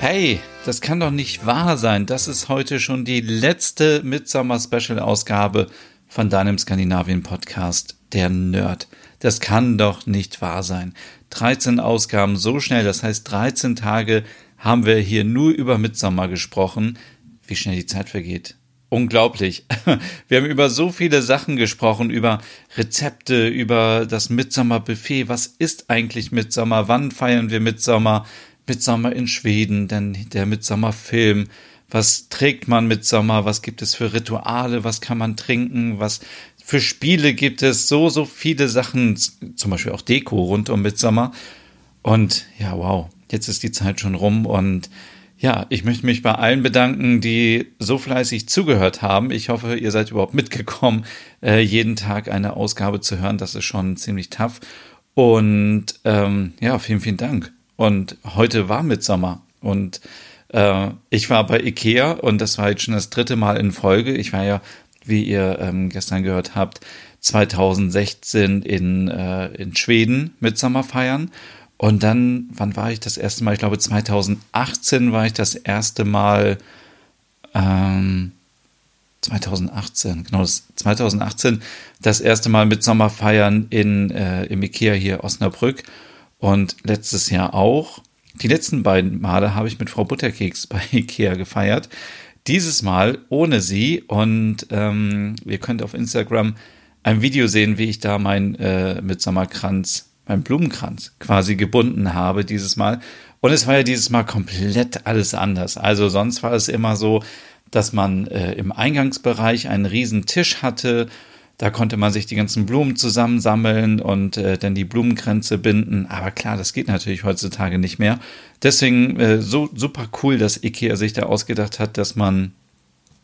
Hey, das kann doch nicht wahr sein. Das ist heute schon die letzte Midsummer-Special-Ausgabe von deinem Skandinavien-Podcast, der Nerd. Das kann doch nicht wahr sein. 13 Ausgaben so schnell, das heißt 13 Tage haben wir hier nur über Midsommer gesprochen. Wie schnell die Zeit vergeht. Unglaublich. Wir haben über so viele Sachen gesprochen, über Rezepte, über das Midsommer-Buffet. Was ist eigentlich Midsommer? Wann feiern wir Midsommer? Midsommer in Schweden, denn der Midsommer-Film. Was trägt man Midsommer? Was gibt es für Rituale? Was kann man trinken? Was für Spiele gibt es? So, so viele Sachen, zum Beispiel auch Deko rund um Midsommer. Und ja, wow, jetzt ist die Zeit schon rum und ja, ich möchte mich bei allen bedanken, die so fleißig zugehört haben. Ich hoffe, ihr seid überhaupt mitgekommen, äh, jeden Tag eine Ausgabe zu hören. Das ist schon ziemlich tough. Und ähm, ja, vielen, vielen Dank. Und heute war Mitsommer. Und äh, ich war bei Ikea und das war jetzt schon das dritte Mal in Folge. Ich war ja, wie ihr ähm, gestern gehört habt, 2016 in, äh, in Schweden Mitsommer feiern. Und dann, wann war ich das erste Mal? Ich glaube, 2018 war ich das erste Mal. Ähm, 2018, genau, das 2018 das erste Mal mit Sommerfeiern in, äh, im Ikea hier Osnabrück. Und letztes Jahr auch. Die letzten beiden Male habe ich mit Frau Butterkeks bei Ikea gefeiert. Dieses Mal ohne sie. Und ähm, ihr könnt auf Instagram ein Video sehen, wie ich da mein äh, Mitsommerkranz, mein Blumenkranz quasi gebunden habe dieses Mal. Und es war ja dieses Mal komplett alles anders. Also sonst war es immer so, dass man äh, im Eingangsbereich einen riesen Tisch hatte da konnte man sich die ganzen Blumen zusammensammeln und äh, dann die Blumenkränze binden. Aber klar, das geht natürlich heutzutage nicht mehr. Deswegen äh, so super cool, dass IKEA sich da ausgedacht hat, dass man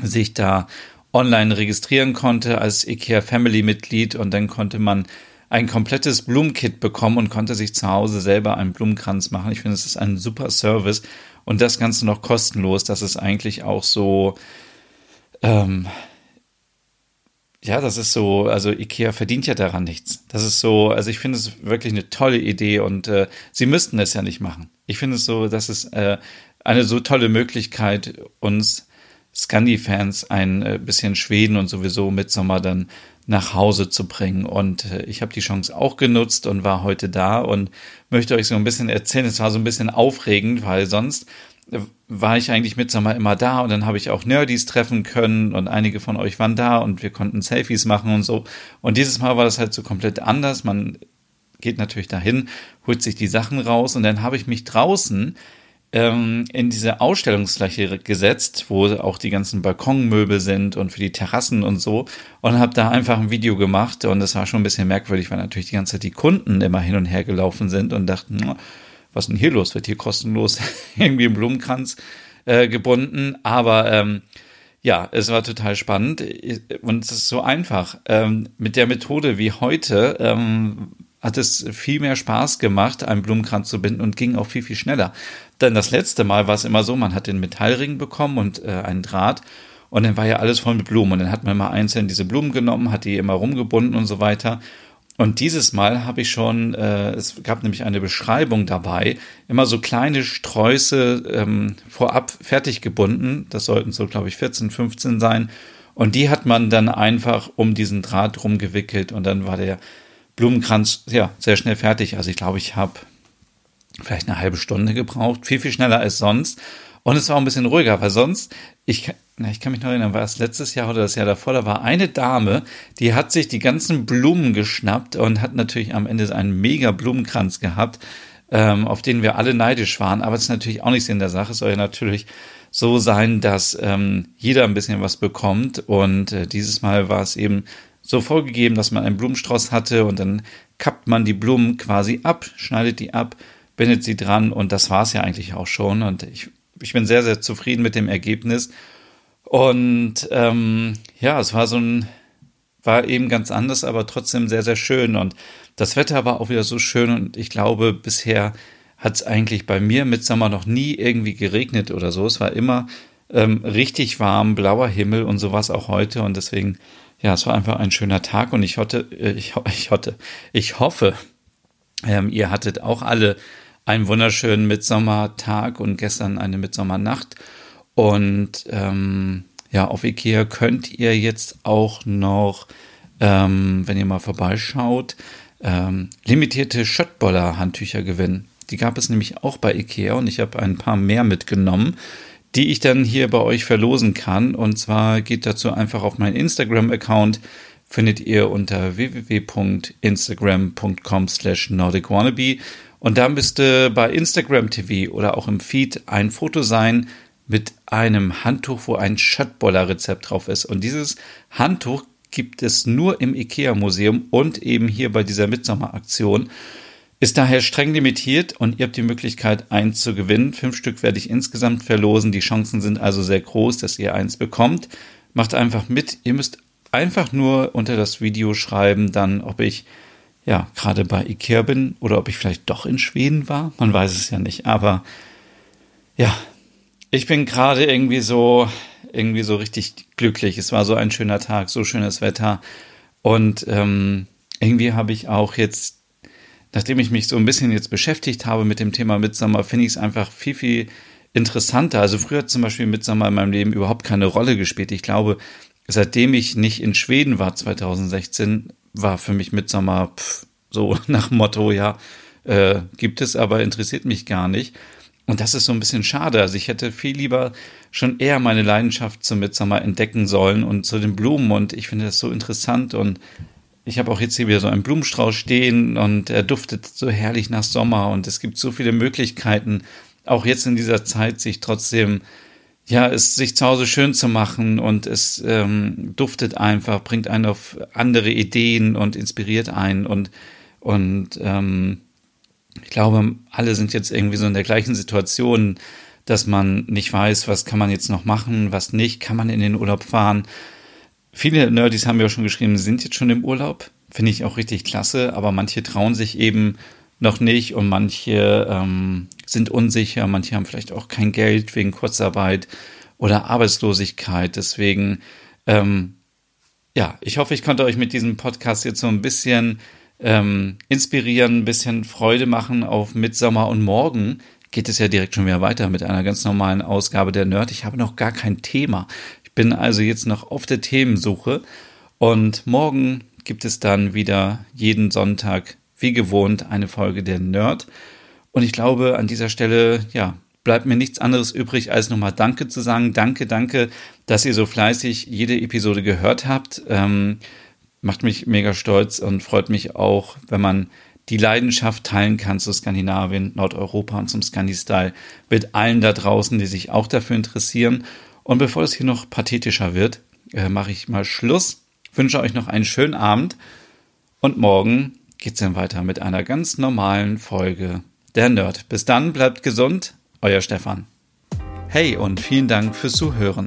sich da online registrieren konnte als IKEA Family Mitglied und dann konnte man ein komplettes Blumenkit bekommen und konnte sich zu Hause selber einen Blumenkranz machen. Ich finde, es ist ein super Service und das Ganze noch kostenlos. Das ist eigentlich auch so, ähm, ja, das ist so, also Ikea verdient ja daran nichts. Das ist so, also ich finde es wirklich eine tolle Idee und äh, sie müssten es ja nicht machen. Ich finde es so, das ist äh, eine so tolle Möglichkeit, uns Scandi-Fans ein äh, bisschen Schweden und sowieso Mitsommer dann nach Hause zu bringen. Und äh, ich habe die Chance auch genutzt und war heute da und möchte euch so ein bisschen erzählen. Es war so ein bisschen aufregend, weil sonst war ich eigentlich mit Sommer immer da und dann habe ich auch Nerdies treffen können und einige von euch waren da und wir konnten Selfies machen und so. Und dieses Mal war das halt so komplett anders. Man geht natürlich dahin, holt sich die Sachen raus und dann habe ich mich draußen ähm, in diese Ausstellungsfläche gesetzt, wo auch die ganzen Balkonmöbel sind und für die Terrassen und so und habe da einfach ein Video gemacht und das war schon ein bisschen merkwürdig, weil natürlich die ganze Zeit die Kunden immer hin und her gelaufen sind und dachten, was denn hier los? Wird hier kostenlos irgendwie ein Blumenkranz äh, gebunden? Aber ähm, ja, es war total spannend und es ist so einfach. Ähm, mit der Methode wie heute ähm, hat es viel mehr Spaß gemacht, einen Blumenkranz zu binden und ging auch viel, viel schneller. Denn das letzte Mal war es immer so, man hat den Metallring bekommen und äh, einen Draht und dann war ja alles voll mit Blumen und dann hat man mal einzeln diese Blumen genommen, hat die immer rumgebunden und so weiter. Und dieses Mal habe ich schon, äh, es gab nämlich eine Beschreibung dabei, immer so kleine Sträuße ähm, vorab fertig gebunden. Das sollten so, glaube ich, 14, 15 sein. Und die hat man dann einfach um diesen Draht rumgewickelt und dann war der Blumenkranz ja sehr schnell fertig. Also ich glaube, ich habe vielleicht eine halbe Stunde gebraucht, viel, viel schneller als sonst. Und es war auch ein bisschen ruhiger, weil sonst, ich, na, ich kann mich noch erinnern, war es letztes Jahr oder das Jahr davor, da war eine Dame, die hat sich die ganzen Blumen geschnappt und hat natürlich am Ende einen mega Blumenkranz gehabt, ähm, auf den wir alle neidisch waren. Aber es ist natürlich auch nichts in der Sache. Es soll ja natürlich so sein, dass ähm, jeder ein bisschen was bekommt. Und äh, dieses Mal war es eben so vorgegeben, dass man einen Blumenstrauß hatte und dann kappt man die Blumen quasi ab, schneidet die ab, bindet sie dran und das war es ja eigentlich auch schon. Und ich ich bin sehr, sehr zufrieden mit dem Ergebnis. Und ähm, ja, es war so ein, war eben ganz anders, aber trotzdem sehr, sehr schön. Und das Wetter war auch wieder so schön und ich glaube, bisher hat es eigentlich bei mir mit Sommer noch nie irgendwie geregnet oder so. Es war immer ähm, richtig warm, blauer Himmel und sowas auch heute. Und deswegen, ja, es war einfach ein schöner Tag und ich hatte, äh, ich, ich hatte, ich hoffe, ähm, ihr hattet auch alle einen wunderschönen Mitsommertag und gestern eine Mitsommernacht. Und ähm, ja, auf Ikea könnt ihr jetzt auch noch, ähm, wenn ihr mal vorbeischaut, ähm, limitierte Schöttboller-Handtücher gewinnen. Die gab es nämlich auch bei Ikea und ich habe ein paar mehr mitgenommen, die ich dann hier bei euch verlosen kann. Und zwar geht dazu einfach auf meinen Instagram-Account, findet ihr unter www.instagram.com slash nordicwannabe. Und da müsste bei Instagram TV oder auch im Feed ein Foto sein mit einem Handtuch, wo ein Schöttboller-Rezept drauf ist. Und dieses Handtuch gibt es nur im IKEA-Museum und eben hier bei dieser Mitsommeraktion. Ist daher streng limitiert und ihr habt die Möglichkeit, eins zu gewinnen. Fünf Stück werde ich insgesamt verlosen. Die Chancen sind also sehr groß, dass ihr eins bekommt. Macht einfach mit. Ihr müsst einfach nur unter das Video schreiben, dann, ob ich ja gerade bei Ikea bin oder ob ich vielleicht doch in Schweden war. Man weiß es ja nicht. Aber ja, ich bin gerade irgendwie so irgendwie so richtig glücklich. Es war so ein schöner Tag, so schönes Wetter. Und ähm, irgendwie habe ich auch jetzt, nachdem ich mich so ein bisschen jetzt beschäftigt habe mit dem Thema Mitsommer, finde ich es einfach viel, viel interessanter. Also früher hat zum Beispiel Mitsommer in meinem Leben überhaupt keine Rolle gespielt. Ich glaube, seitdem ich nicht in Schweden war 2016, war für mich Mitsommer pff, so nach Motto, ja, äh, gibt es, aber interessiert mich gar nicht. Und das ist so ein bisschen schade. Also ich hätte viel lieber schon eher meine Leidenschaft zum Mitsommer entdecken sollen und zu den Blumen. Und ich finde das so interessant. Und ich habe auch jetzt hier wieder so einen Blumenstrauß stehen und er duftet so herrlich nach Sommer. Und es gibt so viele Möglichkeiten, auch jetzt in dieser Zeit, sich trotzdem, ja, es sich zu Hause schön zu machen. Und es ähm, duftet einfach, bringt einen auf andere Ideen und inspiriert einen. Und, und ähm, ich glaube, alle sind jetzt irgendwie so in der gleichen Situation, dass man nicht weiß, was kann man jetzt noch machen, was nicht, kann man in den Urlaub fahren. Viele Nerdies haben ja schon geschrieben, sind jetzt schon im Urlaub. Finde ich auch richtig klasse, aber manche trauen sich eben noch nicht und manche ähm, sind unsicher, manche haben vielleicht auch kein Geld wegen Kurzarbeit oder Arbeitslosigkeit. Deswegen, ähm, ja, ich hoffe, ich konnte euch mit diesem Podcast jetzt so ein bisschen ähm, inspirieren, ein bisschen Freude machen auf Mitsommer und morgen geht es ja direkt schon wieder weiter mit einer ganz normalen Ausgabe der Nerd. Ich habe noch gar kein Thema. Ich bin also jetzt noch auf der Themensuche und morgen gibt es dann wieder jeden Sonntag wie gewohnt eine Folge der Nerd. Und ich glaube, an dieser Stelle, ja, bleibt mir nichts anderes übrig, als nochmal Danke zu sagen. Danke, danke, dass ihr so fleißig jede Episode gehört habt. Ähm, macht mich mega stolz und freut mich auch, wenn man die Leidenschaft teilen kann zu Skandinavien, Nordeuropa und zum Scandi-Style mit allen da draußen, die sich auch dafür interessieren. Und bevor es hier noch pathetischer wird, äh, mache ich mal Schluss. Wünsche euch noch einen schönen Abend und morgen geht's dann weiter mit einer ganz normalen Folge der Nerd. Bis dann, bleibt gesund, euer Stefan. Hey und vielen Dank fürs Zuhören.